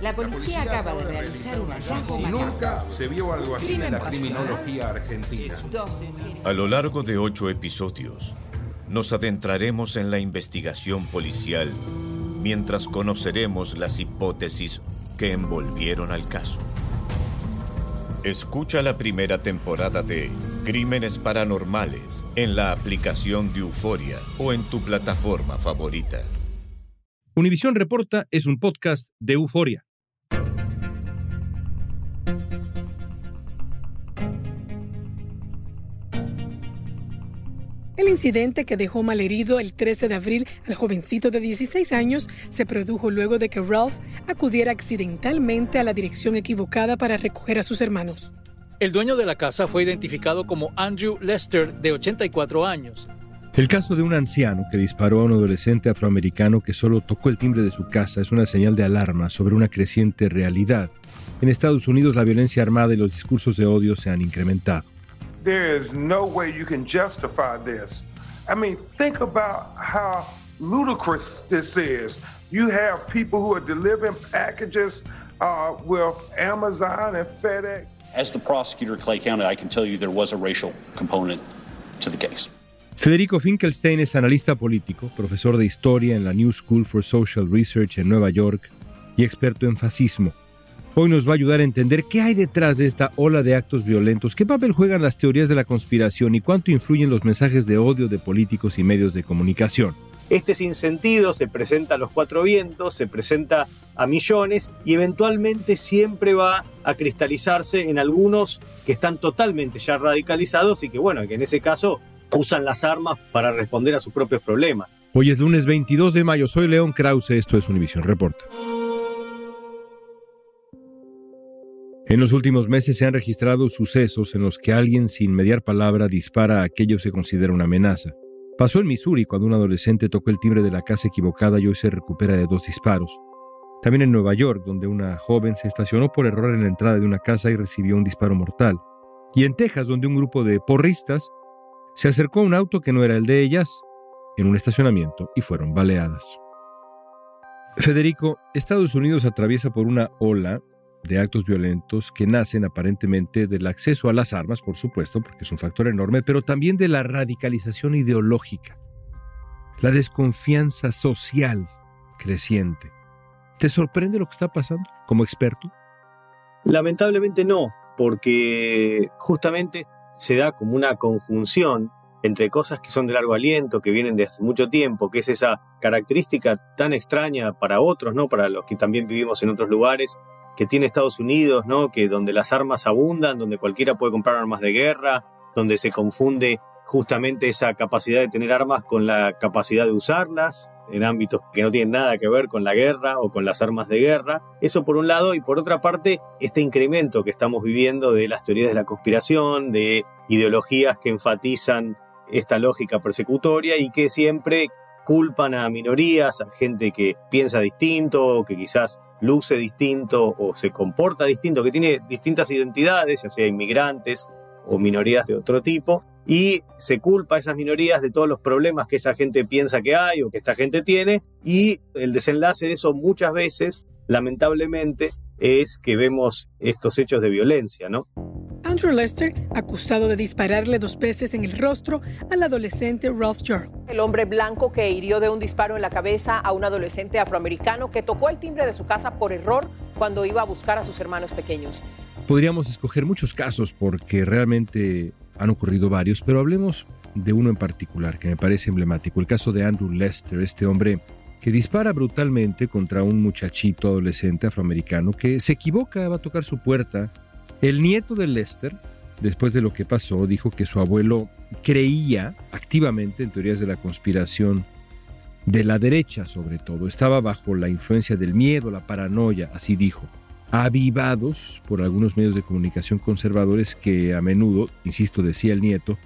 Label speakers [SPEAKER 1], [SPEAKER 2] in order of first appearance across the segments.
[SPEAKER 1] La policía, acaba de realizar un hallazgo
[SPEAKER 2] nunca se vio algo así en la criminología argentina.
[SPEAKER 3] A lo largo de ocho episodios, nos adentraremos en la investigación policial mientras conoceremos las hipótesis que envolvieron al caso. Escucha la primera temporada de Crímenes Paranormales en la aplicación de Euforia o en tu plataforma favorita.
[SPEAKER 4] Univisión Reporta es un podcast de euforia.
[SPEAKER 5] El incidente que dejó malherido el 13 de abril al jovencito de 16 años se produjo luego de que Ralph acudiera accidentalmente a la dirección equivocada para recoger a sus hermanos.
[SPEAKER 6] El dueño de la casa fue identificado como Andrew Lester, de 84 años.
[SPEAKER 4] El caso de un anciano que disparó a un adolescente afroamericano que solo tocó el timbre de su casa es una señal de alarma sobre una creciente realidad. En Estados Unidos la violencia armada y los discursos de odio se han incrementado.
[SPEAKER 2] There is no way you can justify this. I mean, think about how ludicrous this is. You have people who are delivering packages uh, with Amazon and FedEx.
[SPEAKER 7] As the prosecutor in Clay County, I can tell you there was a racial component to the case.
[SPEAKER 4] Federico Finkelstein es analista político, profesor de historia en la New School for Social Research en Nueva York y experto en fascismo. Hoy nos va a ayudar a entender qué hay detrás de esta ola de actos violentos, qué papel juegan las teorías de la conspiración y cuánto influyen los mensajes de odio de políticos y medios de comunicación.
[SPEAKER 8] Este sinsentido se presenta a los cuatro vientos, se presenta a millones y eventualmente siempre va a cristalizarse en algunos que están totalmente ya radicalizados y que bueno, que en ese caso usan las armas para responder a sus propios problemas.
[SPEAKER 4] Hoy es lunes 22 de mayo, soy León Krause, esto es Univisión Reporta. En los últimos meses se han registrado sucesos en los que alguien sin mediar palabra dispara a aquello que se considera una amenaza. Pasó en Missouri cuando un adolescente tocó el timbre de la casa equivocada y hoy se recupera de dos disparos. También en Nueva York, donde una joven se estacionó por error en la entrada de una casa y recibió un disparo mortal. Y en Texas, donde un grupo de porristas se acercó a un auto que no era el de ellas en un estacionamiento y fueron baleadas. Federico, Estados Unidos atraviesa por una ola de actos violentos que nacen aparentemente del acceso a las armas, por supuesto, porque es un factor enorme, pero también de la radicalización ideológica, la desconfianza social creciente. ¿Te sorprende lo que está pasando como experto?
[SPEAKER 8] Lamentablemente no, porque justamente se da como una conjunción entre cosas que son de largo aliento, que vienen de hace mucho tiempo, que es esa característica tan extraña para otros, ¿no? Para los que también vivimos en otros lugares, que tiene Estados Unidos, ¿no? Que donde las armas abundan, donde cualquiera puede comprar armas de guerra, donde se confunde justamente esa capacidad de tener armas con la capacidad de usarlas en ámbitos que no tienen nada que ver con la guerra o con las armas de guerra. Eso por un lado y por otra parte este incremento que estamos viviendo de las teorías de la conspiración, de ideologías que enfatizan esta lógica persecutoria y que siempre culpan a minorías, a gente que piensa distinto, que quizás luce distinto o se comporta distinto, que tiene distintas identidades, ya sea inmigrantes o minorías de otro tipo, y se culpa a esas minorías de todos los problemas que esa gente piensa que hay o que esta gente tiene, y el desenlace de eso muchas veces, lamentablemente, es que vemos estos hechos de violencia, ¿no?
[SPEAKER 5] Andrew Lester, acusado de dispararle dos veces en el rostro al adolescente Ralph York.
[SPEAKER 9] El hombre blanco que hirió de un disparo en la cabeza a un adolescente afroamericano que tocó el timbre de su casa por error cuando iba a buscar a sus hermanos pequeños.
[SPEAKER 4] Podríamos escoger muchos casos porque realmente han ocurrido varios, pero hablemos de uno en particular que me parece emblemático, el caso de Andrew Lester, este hombre que que dispara brutalmente contra un muchachito adolescente afroamericano que se equivoca, va a tocar su puerta. El nieto de Lester, después de lo que pasó, dijo que su abuelo creía activamente en teorías de la conspiración de la derecha sobre todo. Estaba bajo la influencia del miedo, la paranoia, así dijo. Avivados por algunos medios de comunicación conservadores que a menudo, insisto, decía el nieto,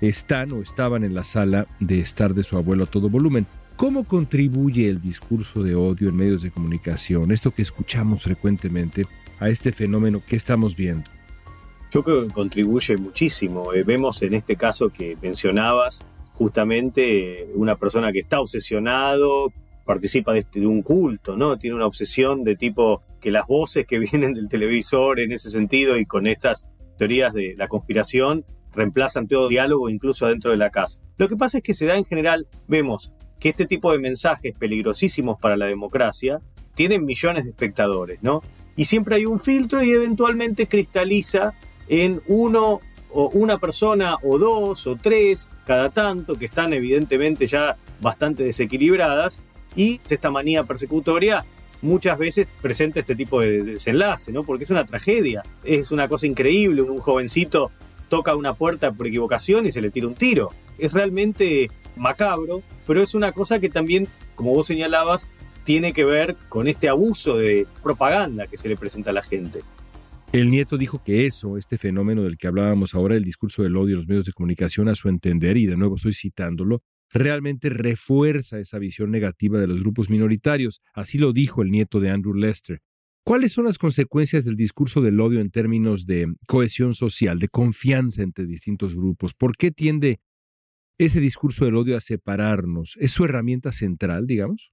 [SPEAKER 4] están o estaban en la sala de estar de su abuelo a todo volumen. ¿Cómo contribuye el discurso de odio en medios de comunicación, esto que escuchamos frecuentemente, a este fenómeno que estamos viendo?
[SPEAKER 8] Yo creo que contribuye muchísimo. Eh, vemos en este caso que mencionabas justamente una persona que está obsesionado, participa de, este, de, un culto, ¿no? Tiene una obsesión de tipo que las voces que vienen del televisor en ese sentido y con estas teorías de la conspiración reemplazan todo diálogo incluso dentro de la casa. Lo que pasa es que se da en general, vemos que este tipo de mensajes peligrosísimos para la democracia tienen millones de espectadores, ¿no? Y siempre hay un filtro y eventualmente cristaliza en uno o una persona o dos o tres cada tanto que están evidentemente ya bastante desequilibradas y esta manía persecutoria muchas veces presenta este tipo de desenlace, ¿no? Porque es una tragedia, es una cosa increíble, un jovencito toca una puerta por equivocación y se le tira un tiro. Es realmente macabro, pero es una cosa que también, como vos señalabas, tiene que ver con este abuso de propaganda que se le presenta a la gente.
[SPEAKER 4] El nieto dijo que eso, este fenómeno del que hablábamos ahora, el discurso del odio en los medios de comunicación, a su entender, y de nuevo estoy citándolo, realmente refuerza esa visión negativa de los grupos minoritarios. Así lo dijo el nieto de Andrew Lester. ¿Cuáles son las consecuencias del discurso del odio en términos de cohesión social, de confianza entre distintos grupos? ¿Por qué tiende ese discurso del odio a separarnos? ¿Es su herramienta central, digamos?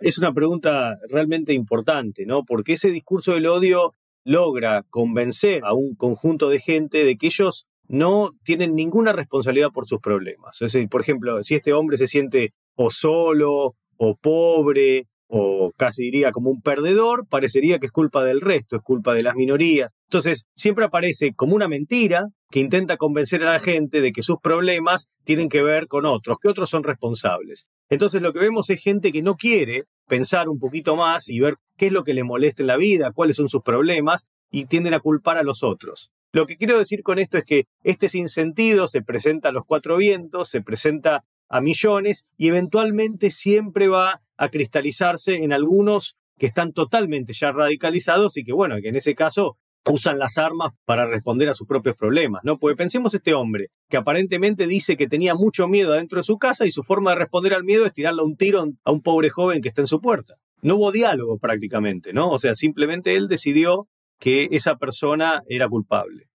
[SPEAKER 8] Es una pregunta realmente importante, ¿no? Porque ese discurso del odio logra convencer a un conjunto de gente de que ellos no tienen ninguna responsabilidad por sus problemas. Es decir, por ejemplo, si este hombre se siente o solo, o pobre, o casi diría como un perdedor, parecería que es culpa del resto, es culpa de las minorías. Entonces, siempre aparece como una mentira que intenta convencer a la gente de que sus problemas tienen que ver con otros, que otros son responsables. Entonces, lo que vemos es gente que no quiere pensar un poquito más y ver qué es lo que le molesta en la vida, cuáles son sus problemas y tienden a culpar a los otros. Lo que quiero decir con esto es que este sinsentido se presenta a los cuatro vientos, se presenta a millones y eventualmente siempre va a cristalizarse en algunos que están totalmente ya radicalizados y que bueno, que en ese caso usan las armas para responder a sus propios problemas, ¿no? Porque pensemos este hombre que aparentemente dice que tenía mucho miedo adentro de su casa y su forma de responder al miedo es tirarle un tiro a un pobre joven que está en su puerta. No hubo diálogo prácticamente, ¿no? O sea, simplemente él decidió que esa persona era culpable.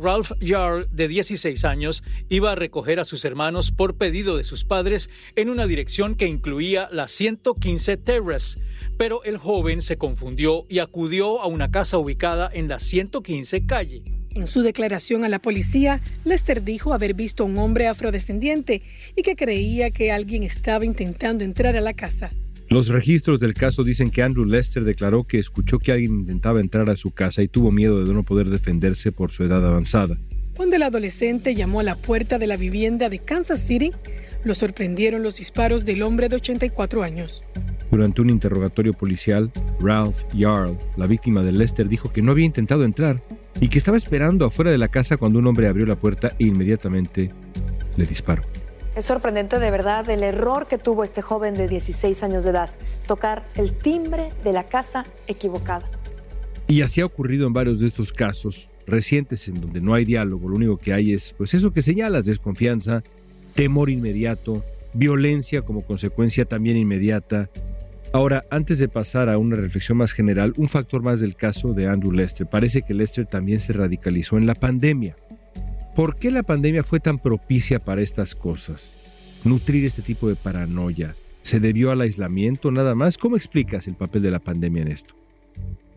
[SPEAKER 6] Ralph Jarl, de 16 años, iba a recoger a sus hermanos por pedido de sus padres en una dirección que incluía la 115 Terrace, pero el joven se confundió y acudió a una casa ubicada en la 115 calle.
[SPEAKER 5] En su declaración a la policía, Lester dijo haber visto a un hombre afrodescendiente y que creía que alguien estaba intentando entrar a la casa.
[SPEAKER 4] Los registros del caso dicen que Andrew Lester declaró que escuchó que alguien intentaba entrar a su casa y tuvo miedo de no poder defenderse por su edad avanzada.
[SPEAKER 5] Cuando el adolescente llamó a la puerta de la vivienda de Kansas City, lo sorprendieron los disparos del hombre de 84 años.
[SPEAKER 4] Durante un interrogatorio policial, Ralph Jarl, la víctima de Lester, dijo que no había intentado entrar y que estaba esperando afuera de la casa cuando un hombre abrió la puerta e inmediatamente le disparó.
[SPEAKER 10] Es sorprendente de verdad el error que tuvo este joven de 16 años de edad, tocar el timbre de la casa equivocada.
[SPEAKER 4] Y así ha ocurrido en varios de estos casos recientes en donde no hay diálogo, lo único que hay es pues eso que señalas, desconfianza, temor inmediato, violencia como consecuencia también inmediata. Ahora, antes de pasar a una reflexión más general, un factor más del caso de Andrew Lester. Parece que Lester también se radicalizó en la pandemia. ¿Por qué la pandemia fue tan propicia para estas cosas? Nutrir este tipo de paranoias. ¿Se debió al aislamiento nada más? ¿Cómo explicas el papel de la pandemia en esto?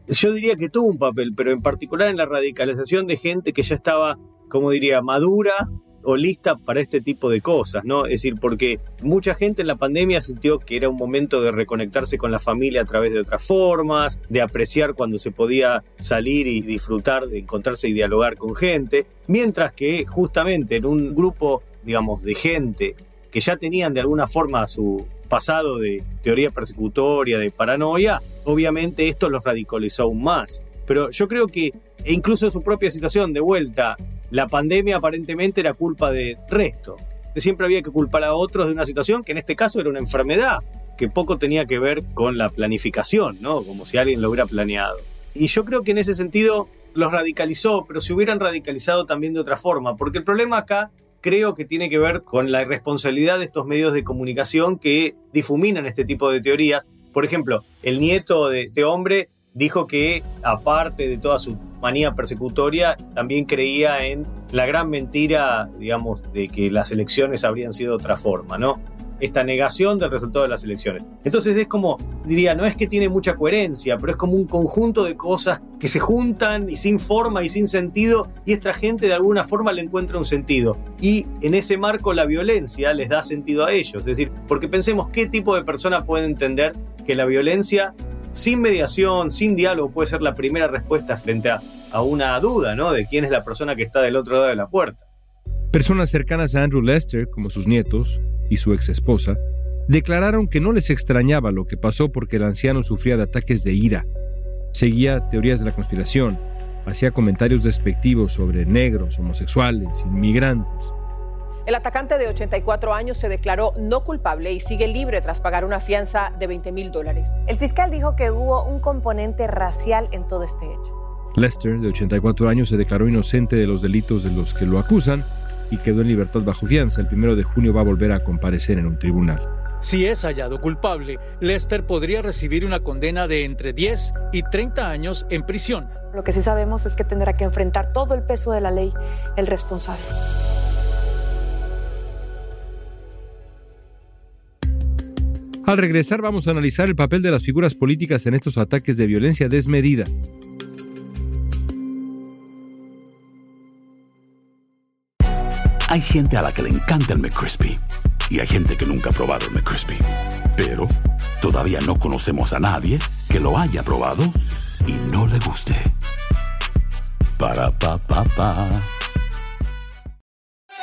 [SPEAKER 8] Yo diría que tuvo un papel, pero en particular en la radicalización de gente que ya estaba, como diría, madura o lista para este tipo de cosas, ¿no? Es decir, porque mucha gente en la pandemia sintió que era un momento de reconectarse con la familia a través de otras formas, de apreciar cuando se podía salir y disfrutar, de encontrarse y dialogar con gente, mientras que justamente en un grupo, digamos, de gente que ya tenían de alguna forma su pasado de teoría persecutoria, de paranoia, obviamente esto los radicalizó aún más. Pero yo creo que, e incluso en su propia situación, de vuelta, la pandemia aparentemente era culpa de resto. Siempre había que culpar a otros de una situación que en este caso era una enfermedad, que poco tenía que ver con la planificación, ¿no? Como si alguien lo hubiera planeado. Y yo creo que en ese sentido los radicalizó, pero se hubieran radicalizado también de otra forma, porque el problema acá creo que tiene que ver con la irresponsabilidad de estos medios de comunicación que difuminan este tipo de teorías. Por ejemplo, el nieto de este hombre dijo que, aparte de toda su manía persecutoria, también creía en la gran mentira, digamos, de que las elecciones habrían sido otra forma, ¿no? esta negación del resultado de las elecciones. Entonces es como, diría, no es que tiene mucha coherencia, pero es como un conjunto de cosas que se juntan y sin forma y sin sentido y esta gente de alguna forma le encuentra un sentido. Y en ese marco la violencia les da sentido a ellos. Es decir, porque pensemos qué tipo de persona puede entender que la violencia sin mediación, sin diálogo, puede ser la primera respuesta frente a, una duda, ¿no? De quién es la persona que está del otro lado de la puerta.
[SPEAKER 4] Personas cercanas a Andrew Lester, como sus nietos y su ex esposa, declararon que no les extrañaba lo que pasó porque el anciano sufría de ataques de ira. Seguía teorías de la conspiración, hacía comentarios despectivos sobre negros, homosexuales, inmigrantes.
[SPEAKER 9] El atacante de 84 años se declaró no culpable y sigue libre tras pagar una fianza de 20 mil dólares.
[SPEAKER 10] El fiscal dijo que hubo un componente racial en todo este hecho.
[SPEAKER 4] Lester, de 84 años, se declaró inocente de los delitos de los que lo acusan y quedó en libertad bajo fianza. El primero de junio va a volver a comparecer en un tribunal.
[SPEAKER 6] Si es hallado culpable, Lester podría recibir una condena de entre 10 y 30 años en prisión.
[SPEAKER 10] Lo que sí sabemos es que tendrá que enfrentar todo el peso de la ley el responsable.
[SPEAKER 4] Al regresar vamos a analizar el papel de las figuras políticas en estos ataques de violencia desmedida.
[SPEAKER 11] Hay gente a la que le encanta el McCrispy y hay gente que nunca ha probado el McCrispy. Pero todavía no conocemos a nadie que lo haya probado y no le guste. Para pa pa pa.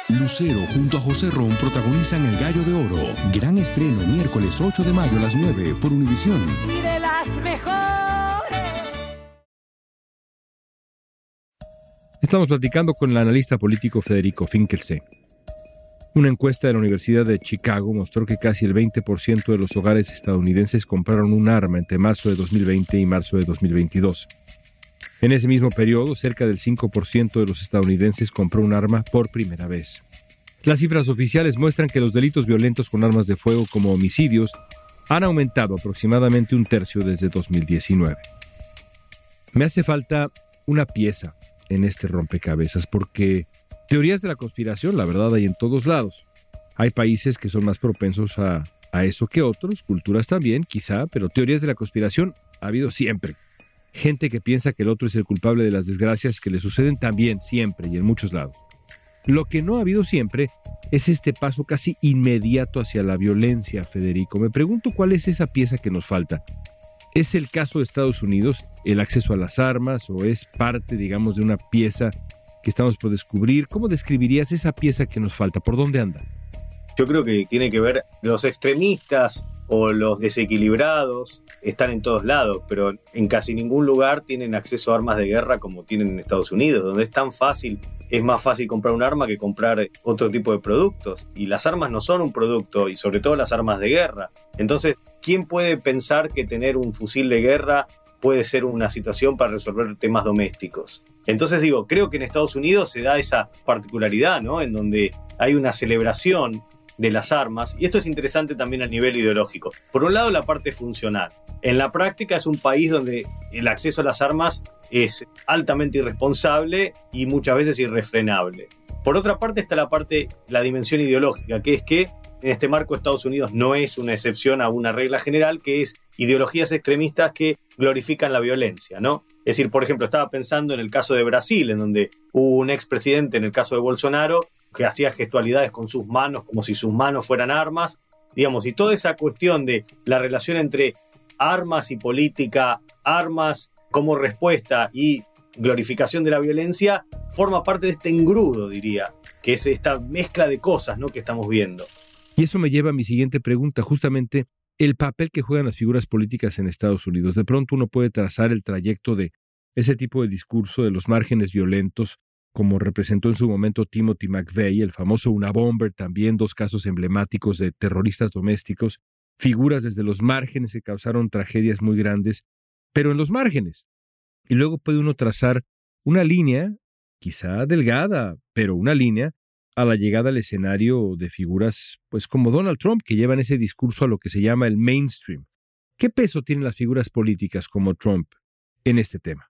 [SPEAKER 12] Lucero junto a José Ron protagonizan El Gallo de Oro. Gran estreno miércoles 8 de mayo a las 9 por Univisión.
[SPEAKER 13] Y de las mejores.
[SPEAKER 4] Estamos platicando con el analista político Federico Finkelstein. Una encuesta de la Universidad de Chicago mostró que casi el 20% de los hogares estadounidenses compraron un arma entre marzo de 2020 y marzo de 2022. En ese mismo periodo, cerca del 5% de los estadounidenses compró un arma por primera vez. Las cifras oficiales muestran que los delitos violentos con armas de fuego como homicidios han aumentado aproximadamente un tercio desde 2019. Me hace falta una pieza en este rompecabezas, porque teorías de la conspiración, la verdad, hay en todos lados. Hay países que son más propensos a, a eso que otros, culturas también, quizá, pero teorías de la conspiración ha habido siempre. Gente que piensa que el otro es el culpable de las desgracias que le suceden también, siempre y en muchos lados. Lo que no ha habido siempre es este paso casi inmediato hacia la violencia, Federico. Me pregunto cuál es esa pieza que nos falta. ¿Es el caso de Estados Unidos el acceso a las armas o es parte, digamos, de una pieza que estamos por descubrir? ¿Cómo describirías esa pieza que nos falta? ¿Por dónde anda?
[SPEAKER 8] Yo creo que tiene que ver los extremistas o los desequilibrados están en todos lados, pero en casi ningún lugar tienen acceso a armas de guerra como tienen en Estados Unidos, donde es tan fácil, es más fácil comprar un arma que comprar otro tipo de productos. Y las armas no son un producto, y sobre todo las armas de guerra. Entonces, ¿quién puede pensar que tener un fusil de guerra puede ser una situación para resolver temas domésticos? Entonces digo, creo que en Estados Unidos se da esa particularidad, ¿no? En donde hay una celebración de las armas, y esto es interesante también a nivel ideológico. Por un lado, la parte funcional. En la práctica es un país donde el acceso a las armas es altamente irresponsable y muchas veces irrefrenable. Por otra parte está la parte, la dimensión ideológica, que es que en este marco Estados Unidos no es una excepción a una regla general, que es ideologías extremistas que glorifican la violencia, ¿no? Es decir, por ejemplo, estaba pensando en el caso de Brasil, en donde hubo un expresidente, en el caso de Bolsonaro, que hacía gestualidades con sus manos como si sus manos fueran armas, digamos, y toda esa cuestión de la relación entre armas y política, armas como respuesta y glorificación de la violencia, forma parte de este engrudo, diría, que es esta mezcla de cosas ¿no? que estamos viendo.
[SPEAKER 4] Y eso me lleva a mi siguiente pregunta, justamente el papel que juegan las figuras políticas en Estados Unidos. De pronto uno puede trazar el trayecto de ese tipo de discurso de los márgenes violentos, como representó en su momento Timothy McVeigh, el famoso Una Bomber, también dos casos emblemáticos de terroristas domésticos, figuras desde los márgenes que causaron tragedias muy grandes, pero en los márgenes. Y luego puede uno trazar una línea, quizá delgada, pero una línea a la llegada al escenario de figuras pues como Donald Trump que llevan ese discurso a lo que se llama el mainstream. ¿Qué peso tienen las figuras políticas como Trump en este tema?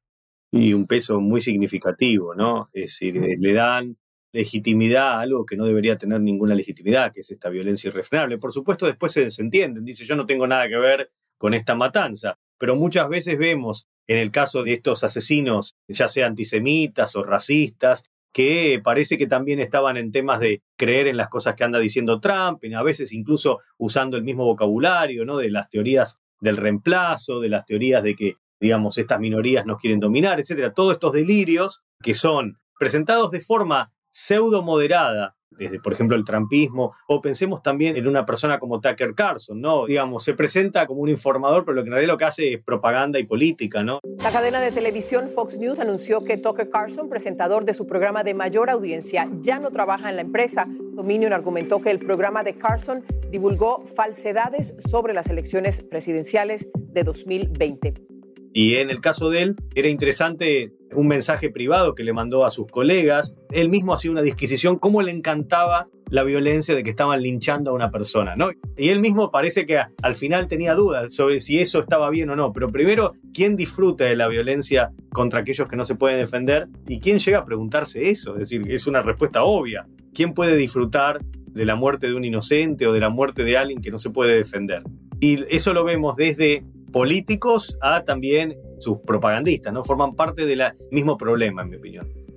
[SPEAKER 8] Y un peso muy significativo, ¿no? Es decir, eh, le dan legitimidad a algo que no debería tener ninguna legitimidad, que es esta violencia irrefrenable. Por supuesto, después se desentienden, dice yo no tengo nada que ver con esta matanza, pero muchas veces vemos en el caso de estos asesinos, ya sea antisemitas o racistas, que parece que también estaban en temas de creer en las cosas que anda diciendo Trump, a veces incluso usando el mismo vocabulario, ¿no? De las teorías del reemplazo, de las teorías de que, digamos, estas minorías nos quieren dominar, etcétera. Todos estos delirios que son presentados de forma pseudo moderada desde, por ejemplo, el trampismo, o pensemos también en una persona como Tucker Carlson, ¿no? Digamos, se presenta como un informador, pero lo que en realidad lo que hace es propaganda y política, ¿no?
[SPEAKER 9] La cadena de televisión Fox News anunció que Tucker Carlson, presentador de su programa de mayor audiencia, ya no trabaja en la empresa. Dominion argumentó que el programa de Carlson divulgó falsedades sobre las elecciones presidenciales de 2020.
[SPEAKER 8] Y en el caso de él, era interesante un mensaje privado que le mandó a sus colegas. Él mismo hacía una disquisición, cómo le encantaba la violencia de que estaban linchando a una persona, ¿no? Y él mismo parece que al final tenía dudas sobre si eso estaba bien o no. Pero primero, ¿quién disfruta de la violencia contra aquellos que no se pueden defender? ¿Y quién llega a preguntarse eso? Es decir, es una respuesta obvia. ¿Quién puede disfrutar de la muerte de un inocente o de la muerte de alguien que no se puede defender? Y eso lo vemos desde políticos a también sus propagandistas, ¿no? Forman parte del mismo problema, en mi opinión.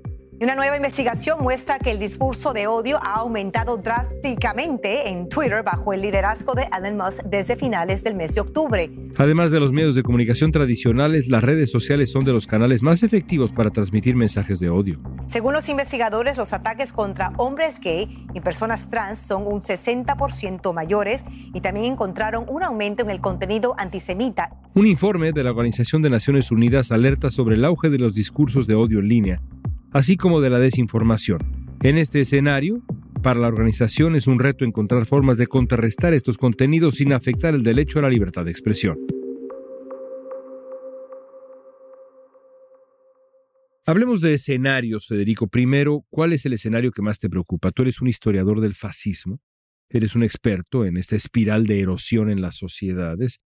[SPEAKER 14] Una nueva investigación muestra que el discurso de odio ha aumentado drásticamente en Twitter bajo el liderazgo de Elon Musk desde finales del mes de octubre.
[SPEAKER 4] Además de los medios de comunicación tradicionales, las redes sociales son de los canales más efectivos para transmitir mensajes de odio.
[SPEAKER 14] Según los investigadores, los ataques contra hombres gay y personas trans son un 60% mayores y también encontraron un aumento en el contenido antisemita.
[SPEAKER 4] Un informe de la Organización de Naciones Unidas alerta sobre el auge de los discursos de odio en línea así como de la desinformación. En este escenario, para la organización es un reto encontrar formas de contrarrestar estos contenidos sin afectar el derecho a la libertad de expresión. Hablemos de escenarios, Federico. Primero, ¿cuál es el escenario que más te preocupa? Tú eres un historiador del fascismo, eres un experto en esta espiral de erosión en las sociedades.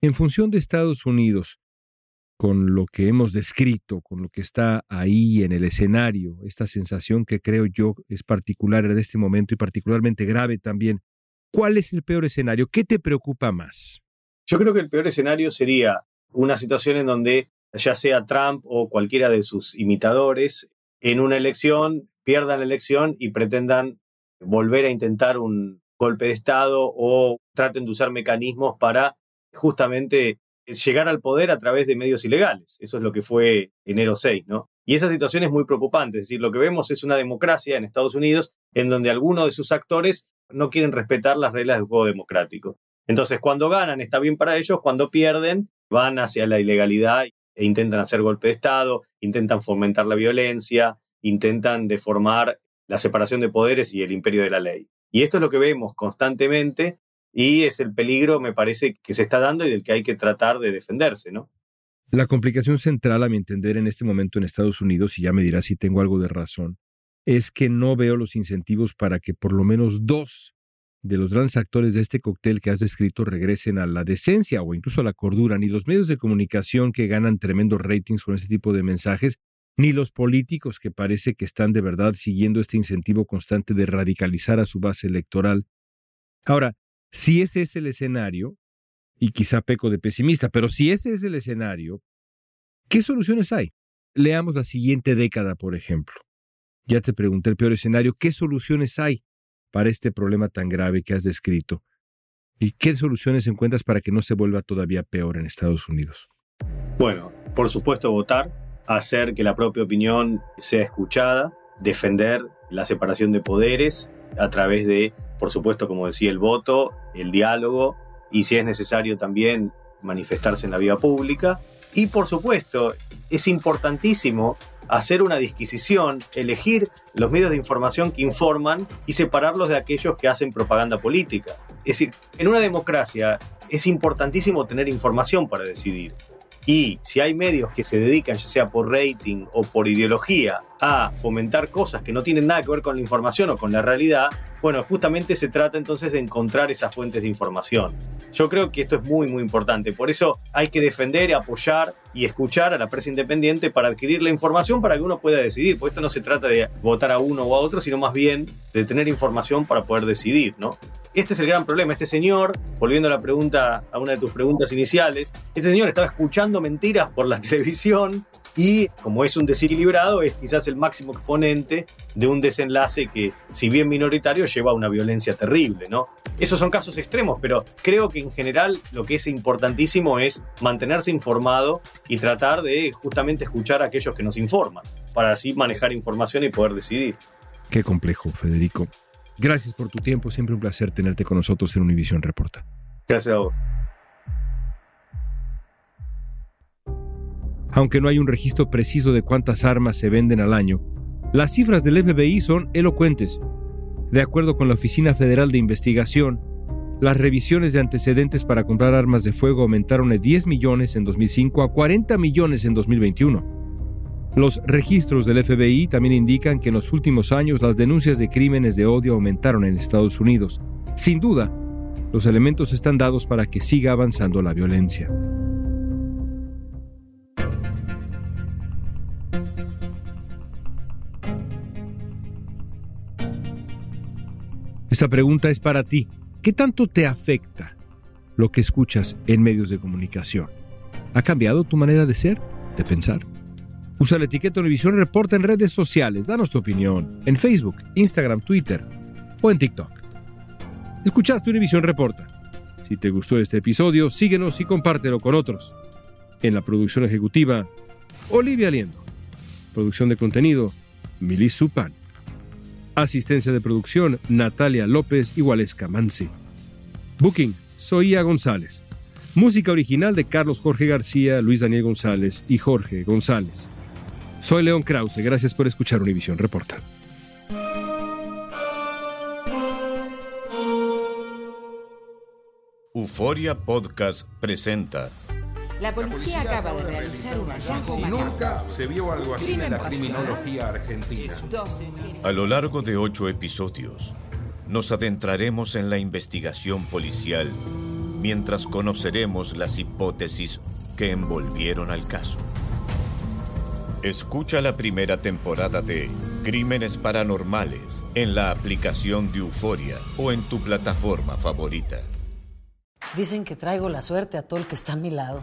[SPEAKER 4] En función de Estados Unidos, con lo que hemos descrito, con lo que está ahí en el escenario, esta sensación que creo yo es particular de este momento y particularmente grave también. ¿Cuál es el peor escenario? ¿Qué te preocupa más?
[SPEAKER 8] Yo creo que el peor escenario sería una situación en donde ya sea Trump o cualquiera de sus imitadores en una elección pierdan la elección y pretendan volver a intentar un golpe de Estado o traten de usar mecanismos para justamente llegar al poder a través de medios ilegales. Eso es lo que fue enero 6, ¿no? Y esa situación es muy preocupante. Es decir, lo que vemos es una democracia en Estados Unidos en donde algunos de sus actores no quieren respetar las reglas del juego democrático. Entonces, cuando ganan está bien para ellos, cuando pierden van hacia la ilegalidad e intentan hacer golpe de Estado, intentan fomentar la violencia, intentan deformar la separación de poderes y el imperio de la ley. Y esto es lo que vemos constantemente y es el peligro, me parece, que se está dando y del que hay que tratar de defenderse, ¿no?
[SPEAKER 4] La complicación central, a mi entender, en este momento en Estados Unidos, y ya me dirás si tengo algo de razón, es que no veo los incentivos para que por lo menos dos de los grandes actores de este cóctel que has descrito regresen a la decencia o incluso a la cordura, ni los medios de comunicación que ganan tremendos ratings con ese tipo de mensajes, ni los políticos que parece que están de verdad siguiendo este incentivo constante de radicalizar a su base electoral. Ahora, si ese es el escenario, y quizá peco de pesimista, pero si ese es el escenario, ¿qué soluciones hay? Leamos la siguiente década, por ejemplo. Ya te pregunté el peor escenario, ¿qué soluciones hay para este problema tan grave que has descrito? ¿Y qué soluciones encuentras para que no se vuelva todavía peor en Estados Unidos?
[SPEAKER 8] Bueno, por supuesto votar, hacer que la propia opinión sea escuchada, defender la separación de poderes a través de por supuesto, como decía, el voto, el diálogo y si es necesario también manifestarse en la vía pública. Y por supuesto, es importantísimo hacer una disquisición, elegir los medios de información que informan y separarlos de aquellos que hacen propaganda política. Es decir, en una democracia es importantísimo tener información para decidir. Y si hay medios que se dedican, ya sea por rating o por ideología, a fomentar cosas que no tienen nada que ver con la información o con la realidad, bueno, justamente se trata entonces de encontrar esas fuentes de información. Yo creo que esto es muy, muy importante. Por eso hay que defender, apoyar y escuchar a la prensa independiente para adquirir la información para que uno pueda decidir. Porque esto no se trata de votar a uno o a otro, sino más bien de tener información para poder decidir, ¿no? Este es el gran problema. Este señor, volviendo a la pregunta, a una de tus preguntas iniciales, este señor estaba escuchando mentiras por la televisión y como es un desequilibrado, es quizás el máximo exponente de un desenlace que, si bien minoritario, lleva a una violencia terrible, ¿no? Esos son casos extremos, pero creo que en general lo que es importantísimo es mantenerse informado y tratar de justamente escuchar a aquellos que nos informan, para así manejar información y poder decidir.
[SPEAKER 4] Qué complejo, Federico. Gracias por tu tiempo, siempre un placer tenerte con nosotros en Univision Reporta.
[SPEAKER 8] Gracias a vos.
[SPEAKER 4] Aunque no hay un registro preciso de cuántas armas se venden al año, las cifras del FBI son elocuentes. De acuerdo con la Oficina Federal de Investigación, las revisiones de antecedentes para comprar armas de fuego aumentaron de 10 millones en 2005 a 40 millones en 2021. Los registros del FBI también indican que en los últimos años las denuncias de crímenes de odio aumentaron en Estados Unidos. Sin duda, los elementos están dados para que siga avanzando la violencia. Esta pregunta es para ti. ¿Qué tanto te afecta lo que escuchas en medios de comunicación? ¿Ha cambiado tu manera de ser, de pensar? Usa la etiqueta Univisión Reporta en redes sociales. Danos tu opinión en Facebook, Instagram, Twitter o en TikTok. Escuchaste Univisión Reporta. Si te gustó este episodio, síguenos y compártelo con otros. En la producción ejecutiva, Olivia Liendo. Producción de contenido, Milis Supan. Asistencia de producción, Natalia López y Waleska Mansi. Booking, Soía González. Música original de Carlos Jorge García, Luis Daniel González y Jorge González. Soy León Krause, gracias por escuchar Univisión Reporta.
[SPEAKER 3] Euforia Podcast presenta.
[SPEAKER 1] La policía, acaba, de realizar un hallazgo
[SPEAKER 15] Si nunca se vio algo así en la criminología argentina.
[SPEAKER 3] A lo largo de ocho episodios, nos adentraremos en la investigación policial mientras conoceremos las hipótesis que envolvieron al caso. Escucha la primera temporada de Crímenes Paranormales en la aplicación de Euforia o en tu plataforma favorita.
[SPEAKER 13] Dicen que traigo la suerte a todo el que está a mi lado.